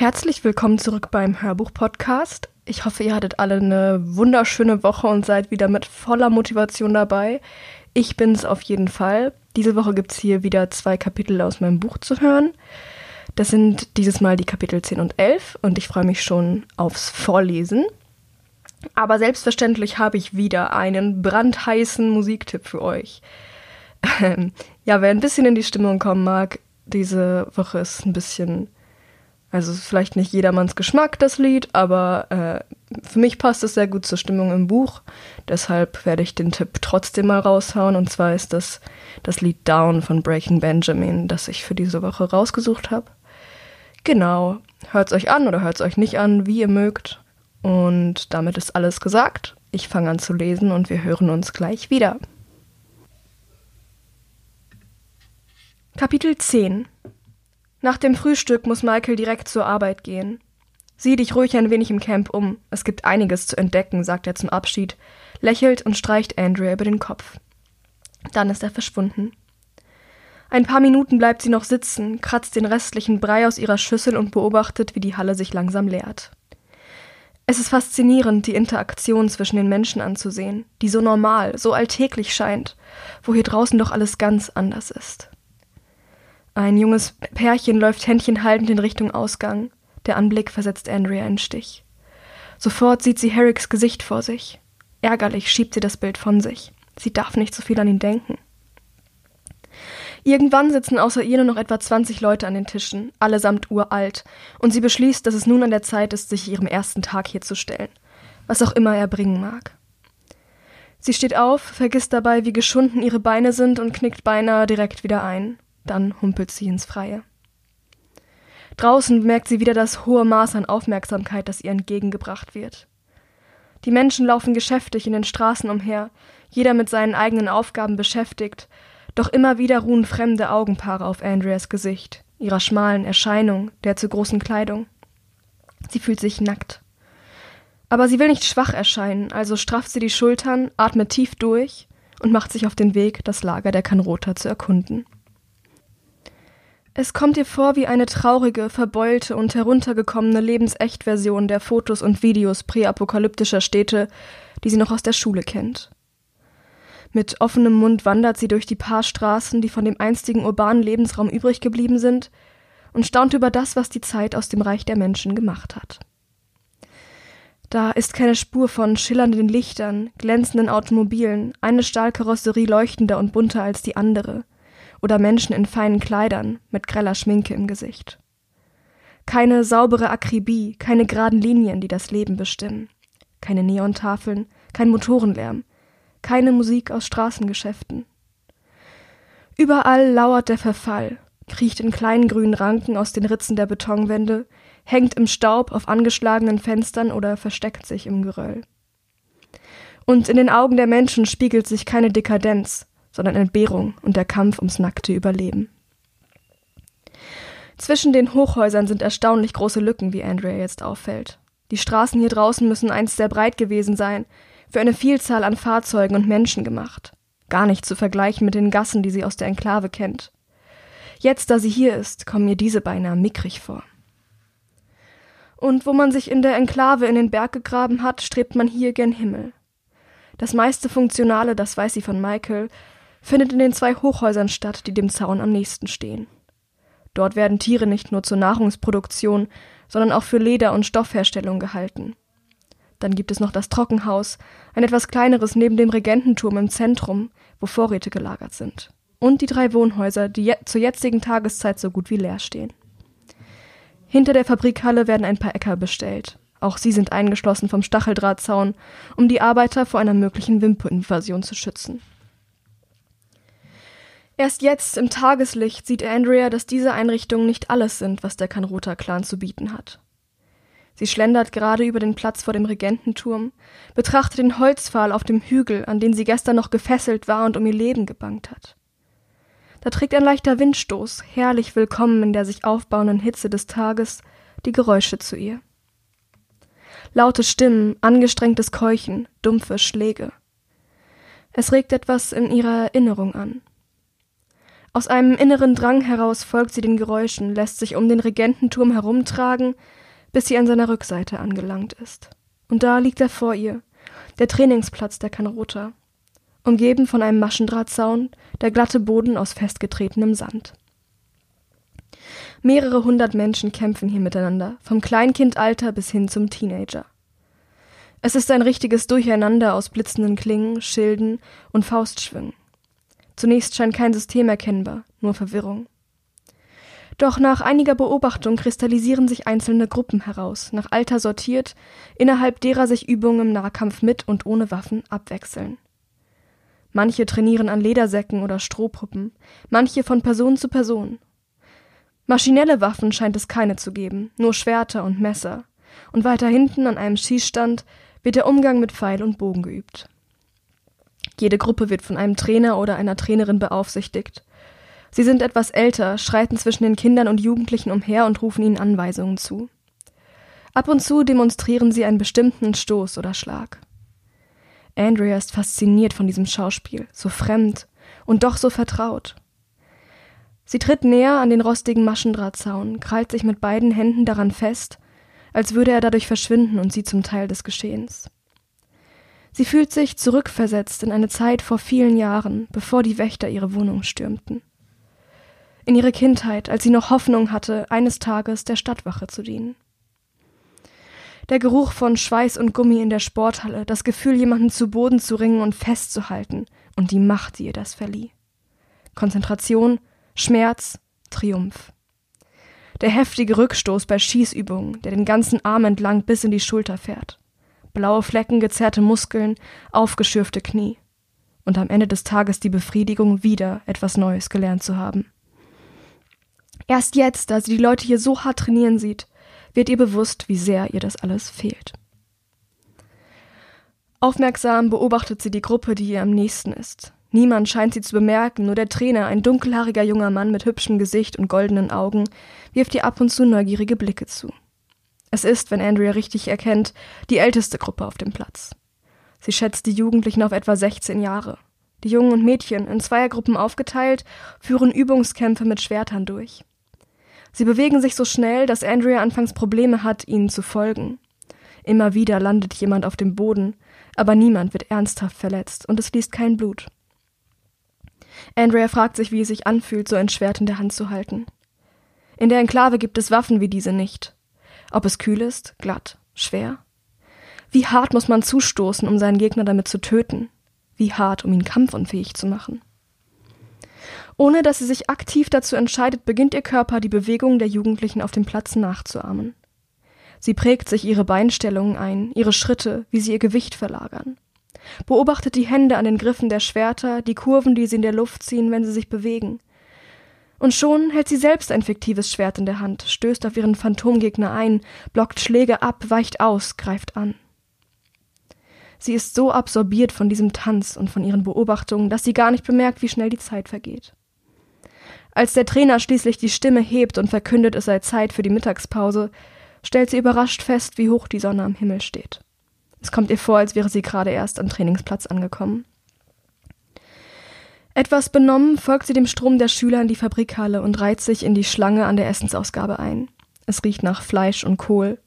Herzlich willkommen zurück beim Hörbuch-Podcast. Ich hoffe, ihr hattet alle eine wunderschöne Woche und seid wieder mit voller Motivation dabei. Ich bin es auf jeden Fall. Diese Woche gibt es hier wieder zwei Kapitel aus meinem Buch zu hören. Das sind dieses Mal die Kapitel 10 und 11 und ich freue mich schon aufs Vorlesen. Aber selbstverständlich habe ich wieder einen brandheißen Musiktipp für euch. ja, wer ein bisschen in die Stimmung kommen mag, diese Woche ist ein bisschen also ist vielleicht nicht jedermanns Geschmack, das Lied, aber äh, für mich passt es sehr gut zur Stimmung im Buch. Deshalb werde ich den Tipp trotzdem mal raushauen. Und zwar ist das das Lied Down von Breaking Benjamin, das ich für diese Woche rausgesucht habe. Genau, hört es euch an oder hört es euch nicht an, wie ihr mögt. Und damit ist alles gesagt. Ich fange an zu lesen und wir hören uns gleich wieder. Kapitel 10 nach dem Frühstück muss Michael direkt zur Arbeit gehen. Sieh dich ruhig ein wenig im Camp um. Es gibt einiges zu entdecken, sagt er zum Abschied, lächelt und streicht Andrea über den Kopf. Dann ist er verschwunden. Ein paar Minuten bleibt sie noch sitzen, kratzt den restlichen Brei aus ihrer Schüssel und beobachtet, wie die Halle sich langsam leert. Es ist faszinierend, die Interaktion zwischen den Menschen anzusehen, die so normal, so alltäglich scheint, wo hier draußen doch alles ganz anders ist. Ein junges Pärchen läuft händchenhaltend in Richtung Ausgang. Der Anblick versetzt Andrea einen Stich. Sofort sieht sie Herricks Gesicht vor sich. Ärgerlich schiebt sie das Bild von sich. Sie darf nicht so viel an ihn denken. Irgendwann sitzen außer ihr nur noch etwa 20 Leute an den Tischen, allesamt uralt, und sie beschließt, dass es nun an der Zeit ist, sich ihrem ersten Tag hier zu stellen, was auch immer er bringen mag. Sie steht auf, vergisst dabei, wie geschunden ihre Beine sind und knickt beinahe direkt wieder ein. Dann humpelt sie ins Freie. Draußen merkt sie wieder das hohe Maß an Aufmerksamkeit, das ihr entgegengebracht wird. Die Menschen laufen geschäftig in den Straßen umher, jeder mit seinen eigenen Aufgaben beschäftigt, doch immer wieder ruhen fremde Augenpaare auf Andreas Gesicht, ihrer schmalen Erscheinung, der zu großen Kleidung. Sie fühlt sich nackt. Aber sie will nicht schwach erscheinen, also strafft sie die Schultern, atmet tief durch und macht sich auf den Weg, das Lager der Kanrota zu erkunden. Es kommt ihr vor wie eine traurige, verbeulte und heruntergekommene Lebensechtversion der Fotos und Videos präapokalyptischer Städte, die sie noch aus der Schule kennt. Mit offenem Mund wandert sie durch die paar Straßen, die von dem einstigen urbanen Lebensraum übrig geblieben sind, und staunt über das, was die Zeit aus dem Reich der Menschen gemacht hat. Da ist keine Spur von schillernden Lichtern, glänzenden Automobilen, eine Stahlkarosserie leuchtender und bunter als die andere – oder Menschen in feinen Kleidern mit greller Schminke im Gesicht. Keine saubere Akribie, keine geraden Linien, die das Leben bestimmen. Keine Neontafeln, kein Motorenlärm, keine Musik aus Straßengeschäften. Überall lauert der Verfall, kriecht in kleinen grünen Ranken aus den Ritzen der Betonwände, hängt im Staub auf angeschlagenen Fenstern oder versteckt sich im Geröll. Und in den Augen der Menschen spiegelt sich keine Dekadenz, sondern Entbehrung und der Kampf ums nackte Überleben. Zwischen den Hochhäusern sind erstaunlich große Lücken, wie Andrea jetzt auffällt. Die Straßen hier draußen müssen einst sehr breit gewesen sein, für eine Vielzahl an Fahrzeugen und Menschen gemacht. Gar nicht zu vergleichen mit den Gassen, die sie aus der Enklave kennt. Jetzt, da sie hier ist, kommen mir diese beinahe mickrig vor. Und wo man sich in der Enklave in den Berg gegraben hat, strebt man hier gen Himmel. Das meiste Funktionale, das weiß sie von Michael, findet in den zwei Hochhäusern statt, die dem Zaun am nächsten stehen. Dort werden Tiere nicht nur zur Nahrungsproduktion, sondern auch für Leder- und Stoffherstellung gehalten. Dann gibt es noch das Trockenhaus, ein etwas kleineres neben dem Regententurm im Zentrum, wo Vorräte gelagert sind. Und die drei Wohnhäuser, die je zur jetzigen Tageszeit so gut wie leer stehen. Hinter der Fabrikhalle werden ein paar Äcker bestellt. Auch sie sind eingeschlossen vom Stacheldrahtzaun, um die Arbeiter vor einer möglichen Wimpo-Invasion zu schützen. Erst jetzt im Tageslicht sieht Andrea, dass diese Einrichtungen nicht alles sind, was der Kanrota-Clan zu bieten hat. Sie schlendert gerade über den Platz vor dem Regententurm, betrachtet den Holzpfahl auf dem Hügel, an den sie gestern noch gefesselt war und um ihr Leben gebangt hat. Da trägt ein leichter Windstoß, herrlich willkommen in der sich aufbauenden Hitze des Tages, die Geräusche zu ihr. Laute Stimmen, angestrengtes Keuchen, dumpfe Schläge. Es regt etwas in ihrer Erinnerung an. Aus einem inneren Drang heraus folgt sie den Geräuschen, lässt sich um den Regententurm herumtragen, bis sie an seiner Rückseite angelangt ist. Und da liegt er vor ihr, der Trainingsplatz der Kanrota, umgeben von einem Maschendrahtzaun, der glatte Boden aus festgetretenem Sand. Mehrere hundert Menschen kämpfen hier miteinander, vom Kleinkindalter bis hin zum Teenager. Es ist ein richtiges Durcheinander aus blitzenden Klingen, Schilden und Faustschwüngen. Zunächst scheint kein System erkennbar, nur Verwirrung. Doch nach einiger Beobachtung kristallisieren sich einzelne Gruppen heraus, nach Alter sortiert, innerhalb derer sich Übungen im Nahkampf mit und ohne Waffen abwechseln. Manche trainieren an Ledersäcken oder Strohpuppen, manche von Person zu Person. Maschinelle Waffen scheint es keine zu geben, nur Schwerter und Messer, und weiter hinten an einem Schießstand wird der Umgang mit Pfeil und Bogen geübt. Jede Gruppe wird von einem Trainer oder einer Trainerin beaufsichtigt. Sie sind etwas älter, schreiten zwischen den Kindern und Jugendlichen umher und rufen ihnen Anweisungen zu. Ab und zu demonstrieren sie einen bestimmten Stoß oder Schlag. Andrea ist fasziniert von diesem Schauspiel, so fremd und doch so vertraut. Sie tritt näher an den rostigen Maschendrahtzaun, krallt sich mit beiden Händen daran fest, als würde er dadurch verschwinden und sie zum Teil des Geschehens. Sie fühlt sich zurückversetzt in eine Zeit vor vielen Jahren, bevor die Wächter ihre Wohnung stürmten. In ihre Kindheit, als sie noch Hoffnung hatte, eines Tages der Stadtwache zu dienen. Der Geruch von Schweiß und Gummi in der Sporthalle, das Gefühl, jemanden zu Boden zu ringen und festzuhalten, und die Macht, die ihr das verlieh. Konzentration, Schmerz, Triumph. Der heftige Rückstoß bei Schießübungen, der den ganzen Arm entlang bis in die Schulter fährt blaue Flecken, gezerrte Muskeln, aufgeschürfte Knie. Und am Ende des Tages die Befriedigung, wieder etwas Neues gelernt zu haben. Erst jetzt, da sie die Leute hier so hart trainieren sieht, wird ihr bewusst, wie sehr ihr das alles fehlt. Aufmerksam beobachtet sie die Gruppe, die ihr am nächsten ist. Niemand scheint sie zu bemerken, nur der Trainer, ein dunkelhaariger junger Mann mit hübschem Gesicht und goldenen Augen, wirft ihr ab und zu neugierige Blicke zu. Es ist, wenn Andrea richtig erkennt, die älteste Gruppe auf dem Platz. Sie schätzt die Jugendlichen auf etwa 16 Jahre. Die Jungen und Mädchen, in Zweiergruppen aufgeteilt, führen Übungskämpfe mit Schwertern durch. Sie bewegen sich so schnell, dass Andrea anfangs Probleme hat, ihnen zu folgen. Immer wieder landet jemand auf dem Boden, aber niemand wird ernsthaft verletzt und es fließt kein Blut. Andrea fragt sich, wie es sich anfühlt, so ein Schwert in der Hand zu halten. In der Enklave gibt es Waffen wie diese nicht. Ob es kühl ist, glatt, schwer? Wie hart muss man zustoßen, um seinen Gegner damit zu töten? Wie hart, um ihn kampfunfähig zu machen? Ohne dass sie sich aktiv dazu entscheidet, beginnt ihr Körper die Bewegungen der Jugendlichen auf dem Platz nachzuahmen. Sie prägt sich ihre Beinstellungen ein, ihre Schritte, wie sie ihr Gewicht verlagern. Beobachtet die Hände an den Griffen der Schwerter, die Kurven, die sie in der Luft ziehen, wenn sie sich bewegen. Und schon hält sie selbst ein fiktives Schwert in der Hand, stößt auf ihren Phantomgegner ein, blockt Schläge ab, weicht aus, greift an. Sie ist so absorbiert von diesem Tanz und von ihren Beobachtungen, dass sie gar nicht bemerkt, wie schnell die Zeit vergeht. Als der Trainer schließlich die Stimme hebt und verkündet, es sei Zeit für die Mittagspause, stellt sie überrascht fest, wie hoch die Sonne am Himmel steht. Es kommt ihr vor, als wäre sie gerade erst am Trainingsplatz angekommen. Etwas benommen folgt sie dem Strom der Schüler in die Fabrikhalle und reiht sich in die Schlange an der Essensausgabe ein. Es riecht nach Fleisch und Kohl.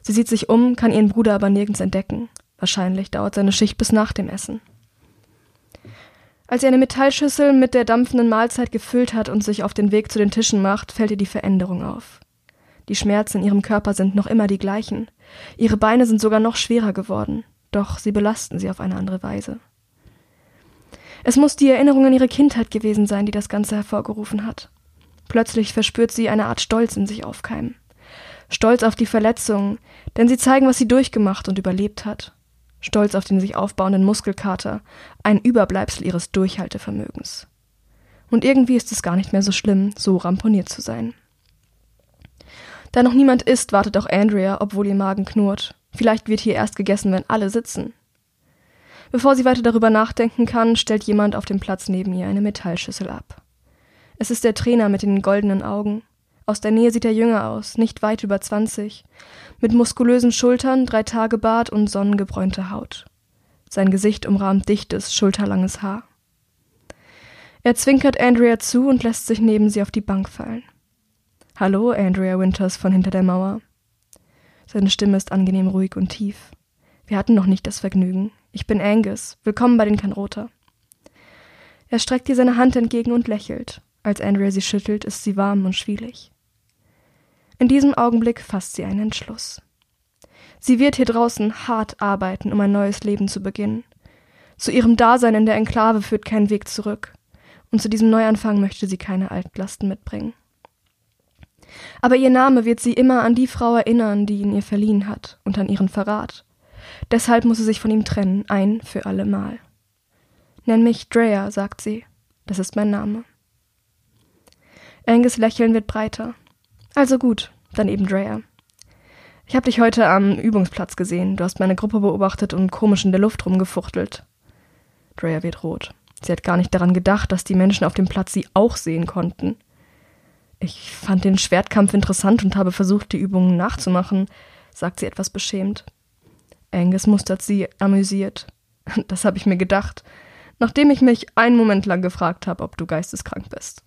Sie sieht sich um, kann ihren Bruder aber nirgends entdecken. Wahrscheinlich dauert seine Schicht bis nach dem Essen. Als sie eine Metallschüssel mit der dampfenden Mahlzeit gefüllt hat und sich auf den Weg zu den Tischen macht, fällt ihr die Veränderung auf. Die Schmerzen in ihrem Körper sind noch immer die gleichen. Ihre Beine sind sogar noch schwerer geworden, doch sie belasten sie auf eine andere Weise. Es muss die Erinnerung an ihre Kindheit gewesen sein, die das Ganze hervorgerufen hat. Plötzlich verspürt sie eine Art Stolz in sich aufkeimen. Stolz auf die Verletzungen, denn sie zeigen, was sie durchgemacht und überlebt hat. Stolz auf den sich aufbauenden Muskelkater, ein Überbleibsel ihres Durchhaltevermögens. Und irgendwie ist es gar nicht mehr so schlimm, so ramponiert zu sein. Da noch niemand isst, wartet auch Andrea, obwohl ihr Magen knurrt. Vielleicht wird hier erst gegessen, wenn alle sitzen. Bevor sie weiter darüber nachdenken kann, stellt jemand auf dem Platz neben ihr eine Metallschüssel ab. Es ist der Trainer mit den goldenen Augen. Aus der Nähe sieht er jünger aus, nicht weit über zwanzig, mit muskulösen Schultern, drei Tage Bart und sonnengebräunte Haut. Sein Gesicht umrahmt dichtes, schulterlanges Haar. Er zwinkert Andrea zu und lässt sich neben sie auf die Bank fallen. Hallo, Andrea Winters von hinter der Mauer. Seine Stimme ist angenehm ruhig und tief. Wir hatten noch nicht das Vergnügen. Ich bin Angus. Willkommen bei den Kanroter. Er streckt ihr seine Hand entgegen und lächelt. Als Andrea sie schüttelt, ist sie warm und schwielig. In diesem Augenblick fasst sie einen Entschluss. Sie wird hier draußen hart arbeiten, um ein neues Leben zu beginnen. Zu ihrem Dasein in der Enklave führt kein Weg zurück, und zu diesem Neuanfang möchte sie keine Altlasten mitbringen. Aber ihr Name wird sie immer an die Frau erinnern, die ihn ihr verliehen hat, und an ihren Verrat. Deshalb muss sie sich von ihm trennen, ein für allemal. Nenn mich Drea, sagt sie. Das ist mein Name. Angus Lächeln wird breiter. Also gut, dann eben Drea. Ich habe dich heute am Übungsplatz gesehen. Du hast meine Gruppe beobachtet und komisch in der Luft rumgefuchtelt. Drea wird rot. Sie hat gar nicht daran gedacht, dass die Menschen auf dem Platz sie auch sehen konnten. Ich fand den Schwertkampf interessant und habe versucht, die Übungen nachzumachen, sagt sie etwas beschämt. Angus mustert sie amüsiert. Das habe ich mir gedacht, nachdem ich mich einen Moment lang gefragt habe, ob du geisteskrank bist.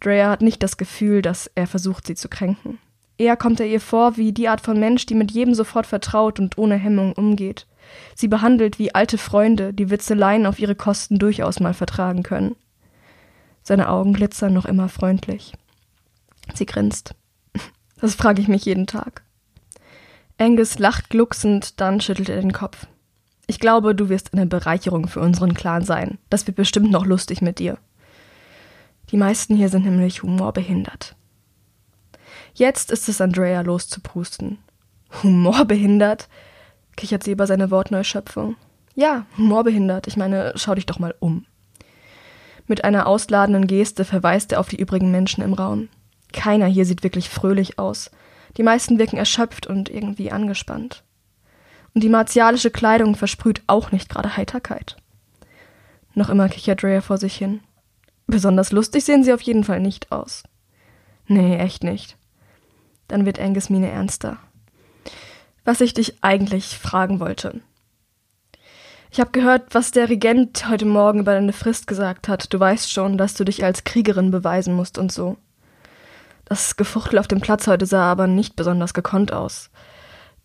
Drea hat nicht das Gefühl, dass er versucht, sie zu kränken. Eher kommt er ihr vor wie die Art von Mensch, die mit jedem sofort vertraut und ohne Hemmung umgeht. Sie behandelt wie alte Freunde, die Witzeleien auf ihre Kosten durchaus mal vertragen können. Seine Augen glitzern noch immer freundlich. Sie grinst. Das frage ich mich jeden Tag. Angus lacht glucksend, dann schüttelt er den Kopf. Ich glaube, du wirst eine Bereicherung für unseren Clan sein. Das wird bestimmt noch lustig mit dir. Die meisten hier sind nämlich humorbehindert. Jetzt ist es Andrea loszuprusten. Humorbehindert? kichert sie über seine Wortneuschöpfung. Ja, humorbehindert. Ich meine, schau dich doch mal um. Mit einer ausladenden Geste verweist er auf die übrigen Menschen im Raum. Keiner hier sieht wirklich fröhlich aus. Die meisten wirken erschöpft und irgendwie angespannt. Und die martialische Kleidung versprüht auch nicht gerade Heiterkeit. Noch immer kichert Rhea vor sich hin. Besonders lustig sehen sie auf jeden Fall nicht aus. Nee, echt nicht. Dann wird Angus Miene ernster. Was ich dich eigentlich fragen wollte. Ich habe gehört, was der Regent heute Morgen über deine Frist gesagt hat. Du weißt schon, dass du dich als Kriegerin beweisen musst und so. Das Gefuchtel auf dem Platz heute sah aber nicht besonders gekonnt aus.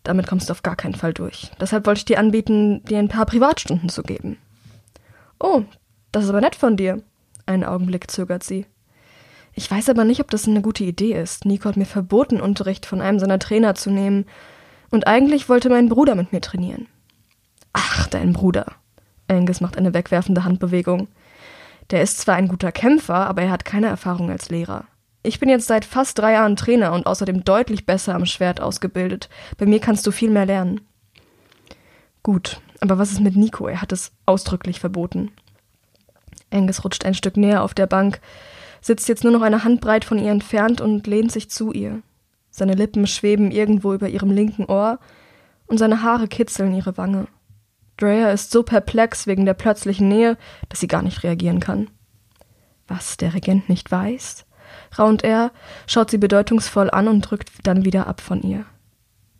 Damit kommst du auf gar keinen Fall durch. Deshalb wollte ich dir anbieten, dir ein paar Privatstunden zu geben. Oh, das ist aber nett von dir. Einen Augenblick zögert sie. Ich weiß aber nicht, ob das eine gute Idee ist. Nico hat mir verboten, Unterricht von einem seiner Trainer zu nehmen. Und eigentlich wollte mein Bruder mit mir trainieren. Ach, dein Bruder. Angus macht eine wegwerfende Handbewegung. Der ist zwar ein guter Kämpfer, aber er hat keine Erfahrung als Lehrer. Ich bin jetzt seit fast drei Jahren Trainer und außerdem deutlich besser am Schwert ausgebildet. Bei mir kannst du viel mehr lernen. Gut, aber was ist mit Nico? Er hat es ausdrücklich verboten. Angus rutscht ein Stück näher auf der Bank, sitzt jetzt nur noch eine Handbreit von ihr entfernt und lehnt sich zu ihr. Seine Lippen schweben irgendwo über ihrem linken Ohr und seine Haare kitzeln ihre Wange. Drea ist so perplex wegen der plötzlichen Nähe, dass sie gar nicht reagieren kann. Was der Regent nicht weiß? Er, schaut sie bedeutungsvoll an und drückt dann wieder ab von ihr.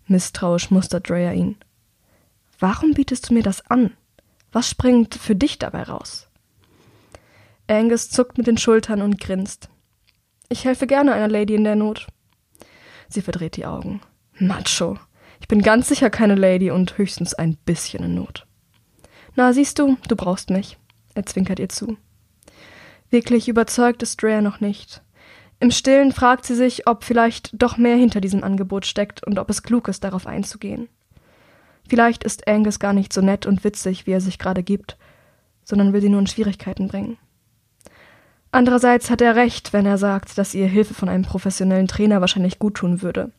Misstrauisch mustert Drea ihn. Warum bietest du mir das an? Was springt für dich dabei raus? Angus zuckt mit den Schultern und grinst. Ich helfe gerne einer Lady in der Not. Sie verdreht die Augen. Macho. Ich bin ganz sicher keine Lady und höchstens ein bisschen in Not. Na, siehst du, du brauchst mich. Er zwinkert ihr zu. Wirklich überzeugt ist Drea noch nicht. Im Stillen fragt sie sich, ob vielleicht doch mehr hinter diesem Angebot steckt und ob es klug ist, darauf einzugehen. Vielleicht ist Angus gar nicht so nett und witzig, wie er sich gerade gibt, sondern will sie nur in Schwierigkeiten bringen. Andererseits hat er recht, wenn er sagt, dass ihr Hilfe von einem professionellen Trainer wahrscheinlich gut tun würde.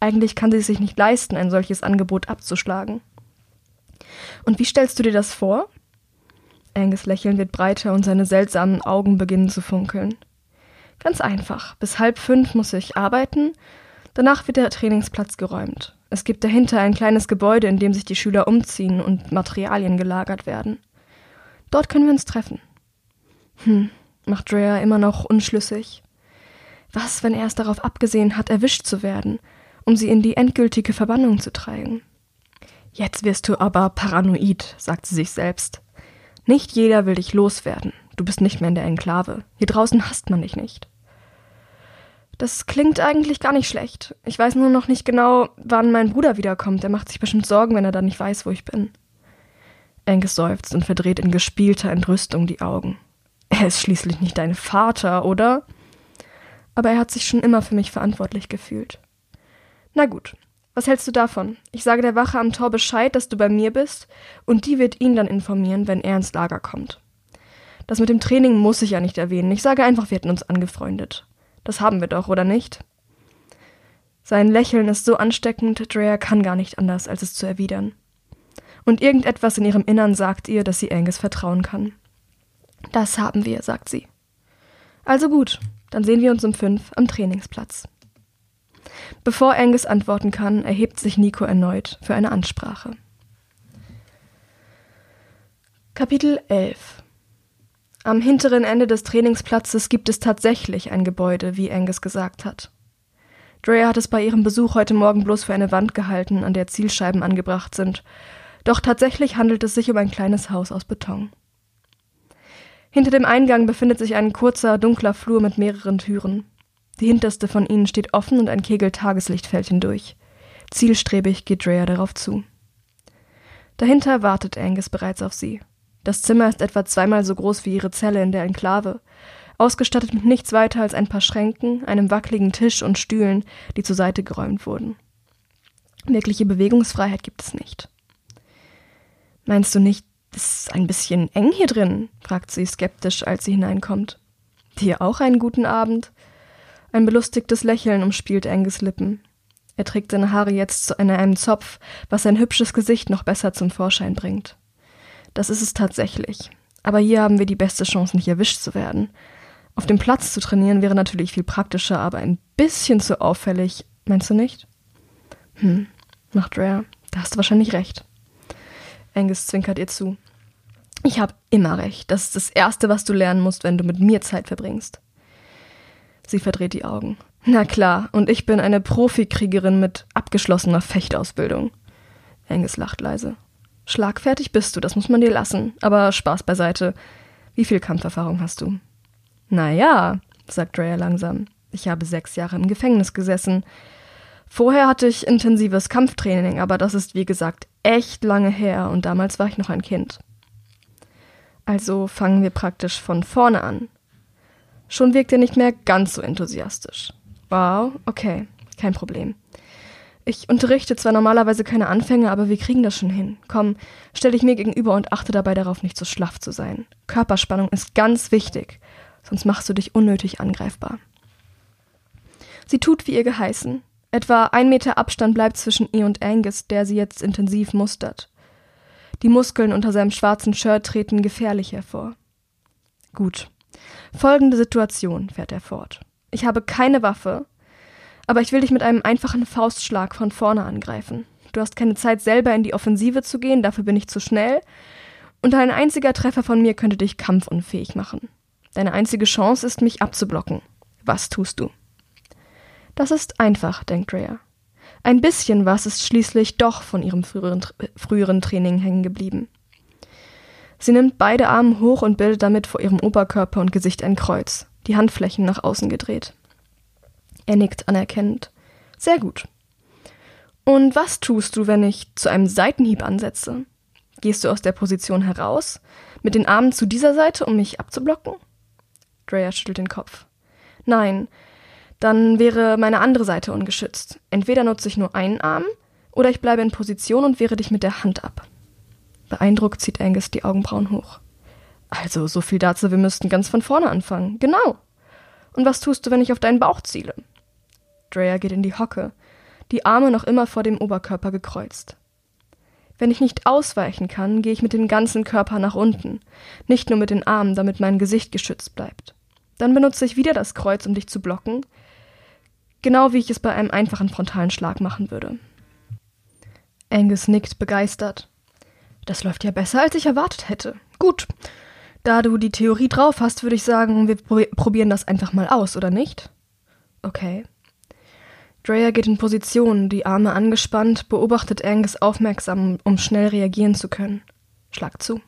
Eigentlich kann sie es sich nicht leisten, ein solches Angebot abzuschlagen. Und wie stellst du dir das vor? Angus Lächeln wird breiter und seine seltsamen Augen beginnen zu funkeln. Ganz einfach. Bis halb fünf muss ich arbeiten. Danach wird der Trainingsplatz geräumt. Es gibt dahinter ein kleines Gebäude, in dem sich die Schüler umziehen und Materialien gelagert werden. Dort können wir uns treffen. Hm, macht Drea immer noch unschlüssig. Was, wenn er es darauf abgesehen hat, erwischt zu werden, um sie in die endgültige Verbannung zu treiben? Jetzt wirst du aber paranoid, sagt sie sich selbst. Nicht jeder will dich loswerden. Du bist nicht mehr in der Enklave. Hier draußen hasst man dich nicht. Das klingt eigentlich gar nicht schlecht. Ich weiß nur noch nicht genau, wann mein Bruder wiederkommt. Er macht sich bestimmt Sorgen, wenn er dann nicht weiß, wo ich bin. Angus seufzt und verdreht in gespielter Entrüstung die Augen. Er ist schließlich nicht dein Vater, oder? Aber er hat sich schon immer für mich verantwortlich gefühlt. Na gut, was hältst du davon? Ich sage der Wache am Tor Bescheid, dass du bei mir bist, und die wird ihn dann informieren, wenn er ins Lager kommt. Das mit dem Training muss ich ja nicht erwähnen. Ich sage einfach, wir hätten uns angefreundet. Das haben wir doch, oder nicht? Sein Lächeln ist so ansteckend, Drea kann gar nicht anders, als es zu erwidern. Und irgendetwas in ihrem Innern sagt ihr, dass sie Angus vertrauen kann. Das haben wir, sagt sie. Also gut, dann sehen wir uns um fünf am Trainingsplatz. Bevor Angus antworten kann, erhebt sich Nico erneut für eine Ansprache. Kapitel 11 Am hinteren Ende des Trainingsplatzes gibt es tatsächlich ein Gebäude, wie Angus gesagt hat. Drea hat es bei ihrem Besuch heute Morgen bloß für eine Wand gehalten, an der Zielscheiben angebracht sind, doch tatsächlich handelt es sich um ein kleines Haus aus Beton. Hinter dem Eingang befindet sich ein kurzer, dunkler Flur mit mehreren Türen. Die hinterste von ihnen steht offen und ein Kegel Tageslicht fällt hindurch. Zielstrebig geht Drea darauf zu. Dahinter wartet Angus bereits auf sie. Das Zimmer ist etwa zweimal so groß wie ihre Zelle in der Enklave, ausgestattet mit nichts weiter als ein paar Schränken, einem wackeligen Tisch und Stühlen, die zur Seite geräumt wurden. Wirkliche Bewegungsfreiheit gibt es nicht. Meinst du nicht, es ist ein bisschen eng hier drin? fragt sie skeptisch, als sie hineinkommt. Dir auch einen guten Abend? Ein belustigtes Lächeln umspielt Angus Lippen. Er trägt seine Haare jetzt in einem Zopf, was sein hübsches Gesicht noch besser zum Vorschein bringt. Das ist es tatsächlich. Aber hier haben wir die beste Chance, nicht erwischt zu werden. Auf dem Platz zu trainieren wäre natürlich viel praktischer, aber ein bisschen zu auffällig, meinst du nicht? Hm, macht Rare. Da hast du wahrscheinlich recht. Angus zwinkert ihr zu. Ich habe immer recht. Das ist das Erste, was du lernen musst, wenn du mit mir Zeit verbringst. Sie verdreht die Augen. Na klar, und ich bin eine Profikriegerin mit abgeschlossener Fechtausbildung. Angus lacht leise. Schlagfertig bist du, das muss man dir lassen. Aber Spaß beiseite. Wie viel Kampferfahrung hast du? Na ja, sagt Drea langsam. Ich habe sechs Jahre im Gefängnis gesessen. Vorher hatte ich intensives Kampftraining, aber das ist wie gesagt echt lange her und damals war ich noch ein Kind. Also fangen wir praktisch von vorne an. Schon wirkt er nicht mehr ganz so enthusiastisch. Wow, okay, kein Problem. Ich unterrichte zwar normalerweise keine Anfänger, aber wir kriegen das schon hin. Komm, stell dich mir gegenüber und achte dabei darauf, nicht so schlaff zu sein. Körperspannung ist ganz wichtig, sonst machst du dich unnötig angreifbar. Sie tut wie ihr geheißen. Etwa ein Meter Abstand bleibt zwischen ihr und Angus, der sie jetzt intensiv mustert. Die Muskeln unter seinem schwarzen Shirt treten gefährlich hervor. Gut, Folgende Situation, fährt er fort. Ich habe keine Waffe, aber ich will dich mit einem einfachen Faustschlag von vorne angreifen. Du hast keine Zeit, selber in die Offensive zu gehen, dafür bin ich zu schnell, und ein einziger Treffer von mir könnte dich kampfunfähig machen. Deine einzige Chance ist, mich abzublocken. Was tust du? Das ist einfach, denkt Rhea. Ein bisschen was ist schließlich doch von ihrem früheren, früheren Training hängen geblieben. Sie nimmt beide Arme hoch und bildet damit vor ihrem Oberkörper und Gesicht ein Kreuz, die Handflächen nach außen gedreht. Er nickt anerkennend. Sehr gut. Und was tust du, wenn ich zu einem Seitenhieb ansetze? Gehst du aus der Position heraus, mit den Armen zu dieser Seite, um mich abzublocken? Drea schüttelt den Kopf. Nein, dann wäre meine andere Seite ungeschützt. Entweder nutze ich nur einen Arm, oder ich bleibe in Position und wehre dich mit der Hand ab. Beeindruckt zieht Angus die Augenbrauen hoch. Also, so viel dazu, wir müssten ganz von vorne anfangen. Genau. Und was tust du, wenn ich auf deinen Bauch ziele? Drea geht in die Hocke, die Arme noch immer vor dem Oberkörper gekreuzt. Wenn ich nicht ausweichen kann, gehe ich mit dem ganzen Körper nach unten, nicht nur mit den Armen, damit mein Gesicht geschützt bleibt. Dann benutze ich wieder das Kreuz, um dich zu blocken, genau wie ich es bei einem einfachen frontalen Schlag machen würde. Angus nickt begeistert. Das läuft ja besser, als ich erwartet hätte. Gut. Da du die Theorie drauf hast, würde ich sagen, wir probieren das einfach mal aus, oder nicht? Okay. Drea geht in Position, die Arme angespannt, beobachtet Angus aufmerksam, um schnell reagieren zu können. Schlag zu.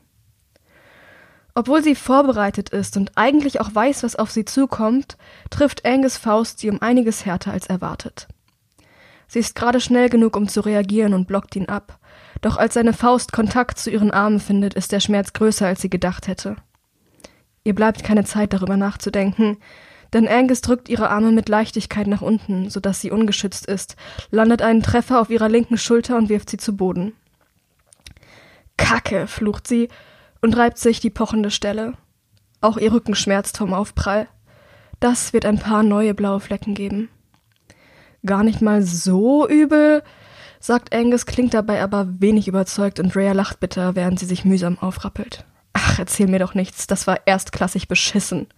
Obwohl sie vorbereitet ist und eigentlich auch weiß, was auf sie zukommt, trifft Angus Faust sie um einiges härter als erwartet. Sie ist gerade schnell genug, um zu reagieren und blockt ihn ab. Doch als seine Faust Kontakt zu ihren Armen findet, ist der Schmerz größer, als sie gedacht hätte. Ihr bleibt keine Zeit, darüber nachzudenken, denn Angus drückt ihre Arme mit Leichtigkeit nach unten, sodass sie ungeschützt ist, landet einen Treffer auf ihrer linken Schulter und wirft sie zu Boden. Kacke, flucht sie und reibt sich die pochende Stelle. Auch ihr Rücken schmerzt vom Aufprall. Das wird ein paar neue blaue Flecken geben. Gar nicht mal so übel, sagt Angus, klingt dabei aber wenig überzeugt und Rhea lacht bitter, während sie sich mühsam aufrappelt. Ach, erzähl mir doch nichts, das war erstklassig beschissen.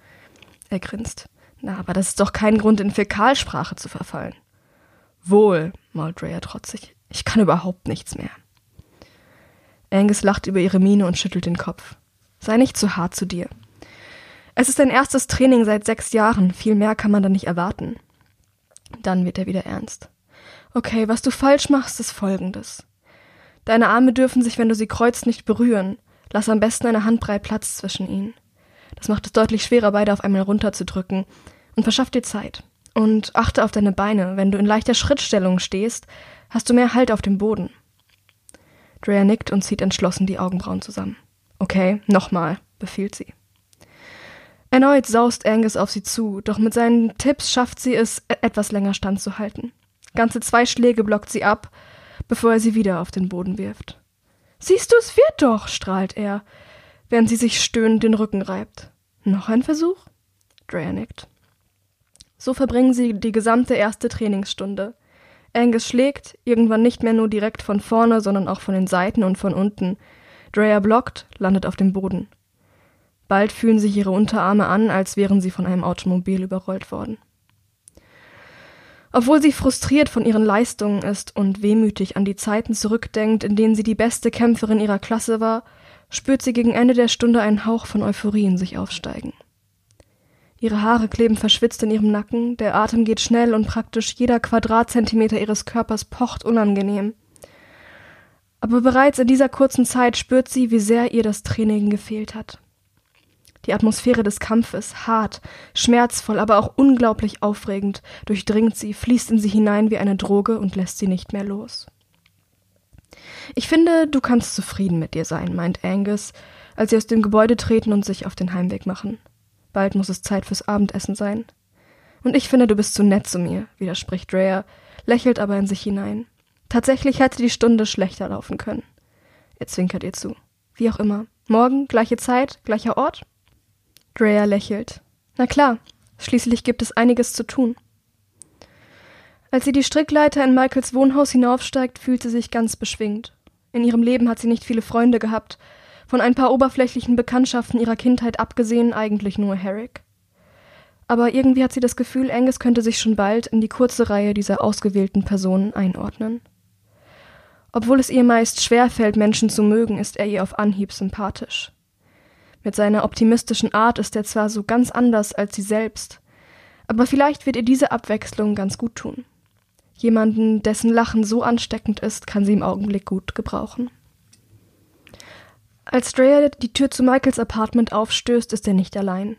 Er grinst. Na, aber das ist doch kein Grund, in Fäkalsprache zu verfallen. Wohl, mault Rhea trotzig. Ich kann überhaupt nichts mehr. Angus lacht über ihre Miene und schüttelt den Kopf. Sei nicht zu hart zu dir. Es ist dein erstes Training seit sechs Jahren, viel mehr kann man da nicht erwarten. Dann wird er wieder ernst. Okay, was du falsch machst, ist folgendes. Deine Arme dürfen sich, wenn du sie kreuzt, nicht berühren. Lass am besten eine Handbreit Platz zwischen ihnen. Das macht es deutlich schwerer, beide auf einmal runterzudrücken. Und verschaff dir Zeit. Und achte auf deine Beine. Wenn du in leichter Schrittstellung stehst, hast du mehr Halt auf dem Boden. Drea nickt und zieht entschlossen die Augenbrauen zusammen. Okay, nochmal, befiehlt sie. Erneut saust Angus auf sie zu, doch mit seinen Tipps schafft sie es, e- etwas länger standzuhalten. Ganze zwei Schläge blockt sie ab, bevor er sie wieder auf den Boden wirft. Siehst du, es wird doch, strahlt er, während sie sich stöhnend den Rücken reibt. Noch ein Versuch? Drea nickt. So verbringen sie die gesamte erste Trainingsstunde. Angus schlägt, irgendwann nicht mehr nur direkt von vorne, sondern auch von den Seiten und von unten. Drea blockt, landet auf dem Boden. Bald fühlen sich ihre Unterarme an, als wären sie von einem Automobil überrollt worden. Obwohl sie frustriert von ihren Leistungen ist und wehmütig an die Zeiten zurückdenkt, in denen sie die beste Kämpferin ihrer Klasse war, spürt sie gegen Ende der Stunde einen Hauch von Euphorie in sich aufsteigen. Ihre Haare kleben verschwitzt in ihrem Nacken, der Atem geht schnell und praktisch jeder Quadratzentimeter ihres Körpers pocht unangenehm. Aber bereits in dieser kurzen Zeit spürt sie, wie sehr ihr das Training gefehlt hat. Die Atmosphäre des Kampfes, hart, schmerzvoll, aber auch unglaublich aufregend, durchdringt sie, fließt in sie hinein wie eine Droge und lässt sie nicht mehr los. Ich finde, du kannst zufrieden mit dir sein, meint Angus, als sie aus dem Gebäude treten und sich auf den Heimweg machen. Bald muss es Zeit fürs Abendessen sein. Und ich finde, du bist zu nett zu mir, widerspricht Drea, lächelt aber in sich hinein. Tatsächlich hätte die Stunde schlechter laufen können. Er zwinkert ihr zu. Wie auch immer. Morgen, gleiche Zeit, gleicher Ort? Drea lächelt. Na klar, schließlich gibt es einiges zu tun. Als sie die Strickleiter in Michaels Wohnhaus hinaufsteigt, fühlt sie sich ganz beschwingt. In ihrem Leben hat sie nicht viele Freunde gehabt, von ein paar oberflächlichen Bekanntschaften ihrer Kindheit abgesehen eigentlich nur Herrick. Aber irgendwie hat sie das Gefühl, Angus könnte sich schon bald in die kurze Reihe dieser ausgewählten Personen einordnen. Obwohl es ihr meist schwer fällt, Menschen zu mögen, ist er ihr auf Anhieb sympathisch. Mit seiner optimistischen Art ist er zwar so ganz anders als sie selbst, aber vielleicht wird ihr diese Abwechslung ganz gut tun. Jemanden, dessen Lachen so ansteckend ist, kann sie im Augenblick gut gebrauchen. Als Drea die Tür zu Michaels Apartment aufstößt, ist er nicht allein.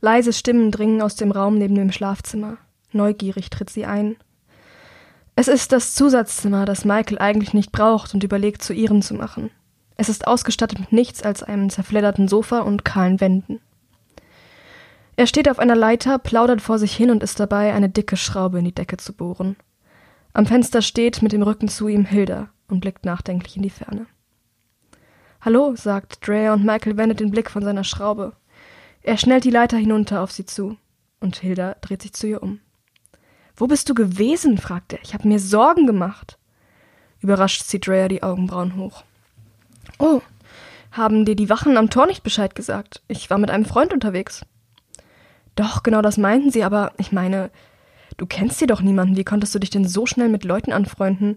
Leise Stimmen dringen aus dem Raum neben dem Schlafzimmer. Neugierig tritt sie ein. Es ist das Zusatzzimmer, das Michael eigentlich nicht braucht und überlegt, zu ihrem zu machen. Es ist ausgestattet mit nichts als einem zerfledderten Sofa und kahlen Wänden. Er steht auf einer Leiter, plaudert vor sich hin und ist dabei, eine dicke Schraube in die Decke zu bohren. Am Fenster steht mit dem Rücken zu ihm Hilda und blickt nachdenklich in die Ferne. Hallo, sagt Drea und Michael wendet den Blick von seiner Schraube. Er schnellt die Leiter hinunter auf sie zu. Und Hilda dreht sich zu ihr um. Wo bist du gewesen? fragt er. Ich habe mir Sorgen gemacht. Überrascht zieht Drea die Augenbrauen hoch. Oh, haben dir die Wachen am Tor nicht Bescheid gesagt? Ich war mit einem Freund unterwegs. Doch, genau das meinten sie, aber ich meine, du kennst hier doch niemanden. Wie konntest du dich denn so schnell mit Leuten anfreunden?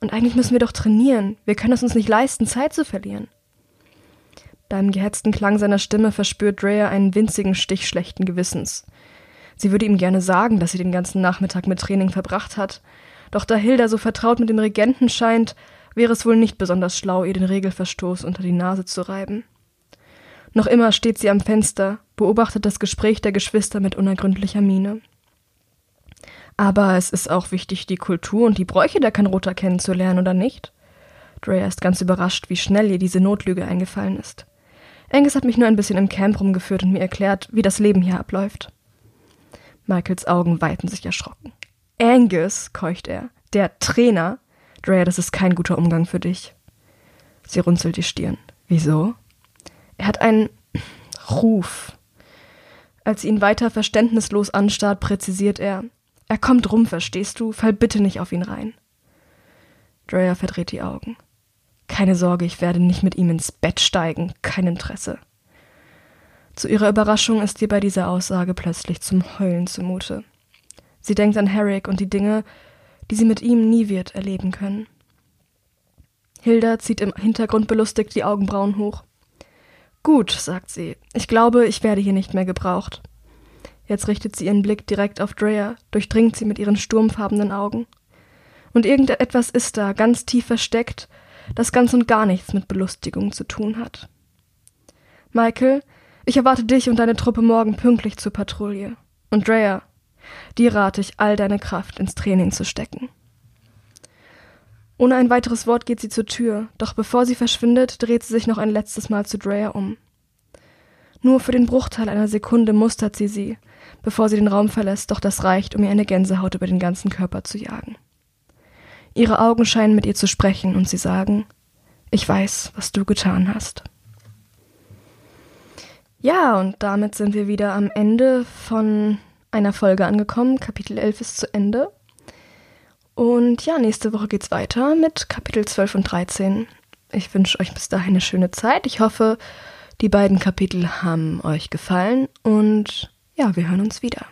Und eigentlich müssen wir doch trainieren. Wir können es uns nicht leisten, Zeit zu verlieren. Beim gehetzten Klang seiner Stimme verspürt Drea einen winzigen Stich schlechten Gewissens. Sie würde ihm gerne sagen, dass sie den ganzen Nachmittag mit Training verbracht hat, doch da Hilda so vertraut mit dem Regenten scheint, wäre es wohl nicht besonders schlau, ihr den Regelverstoß unter die Nase zu reiben. Noch immer steht sie am Fenster, beobachtet das Gespräch der Geschwister mit unergründlicher Miene. Aber es ist auch wichtig, die Kultur und die Bräuche der Kanrota kennenzulernen, oder nicht? Drea ist ganz überrascht, wie schnell ihr diese Notlüge eingefallen ist. Angus hat mich nur ein bisschen im Camp rumgeführt und mir erklärt, wie das Leben hier abläuft. Michaels Augen weiten sich erschrocken. Angus, keucht er, der Trainer? Drea, das ist kein guter Umgang für dich. Sie runzelt die Stirn. Wieso? Er hat einen Ruf. Als sie ihn weiter verständnislos anstarrt, präzisiert er. Er kommt rum, verstehst du? Fall bitte nicht auf ihn rein. Drea verdreht die Augen. Keine Sorge, ich werde nicht mit ihm ins Bett steigen, kein Interesse. Zu ihrer Überraschung ist ihr bei dieser Aussage plötzlich zum Heulen zumute. Sie denkt an Herrick und die Dinge, die sie mit ihm nie wird erleben können. Hilda zieht im Hintergrund belustigt die Augenbrauen hoch. Gut, sagt sie. Ich glaube, ich werde hier nicht mehr gebraucht. Jetzt richtet sie ihren Blick direkt auf Drea, durchdringt sie mit ihren sturmfarbenen Augen. Und irgendetwas ist da, ganz tief versteckt, das ganz und gar nichts mit Belustigung zu tun hat. Michael, ich erwarte dich und deine Truppe morgen pünktlich zur Patrouille. Und Drea, dir rate ich, all deine Kraft ins Training zu stecken. Ohne ein weiteres Wort geht sie zur Tür, doch bevor sie verschwindet, dreht sie sich noch ein letztes Mal zu Drea um. Nur für den Bruchteil einer Sekunde mustert sie sie, bevor sie den Raum verlässt, doch das reicht, um ihr eine Gänsehaut über den ganzen Körper zu jagen. Ihre Augen scheinen mit ihr zu sprechen und sie sagen, ich weiß, was du getan hast. Ja, und damit sind wir wieder am Ende von einer Folge angekommen. Kapitel 11 ist zu Ende. Und ja, nächste Woche geht's weiter mit Kapitel 12 und 13. Ich wünsche euch bis dahin eine schöne Zeit. Ich hoffe, die beiden Kapitel haben euch gefallen und ja, wir hören uns wieder.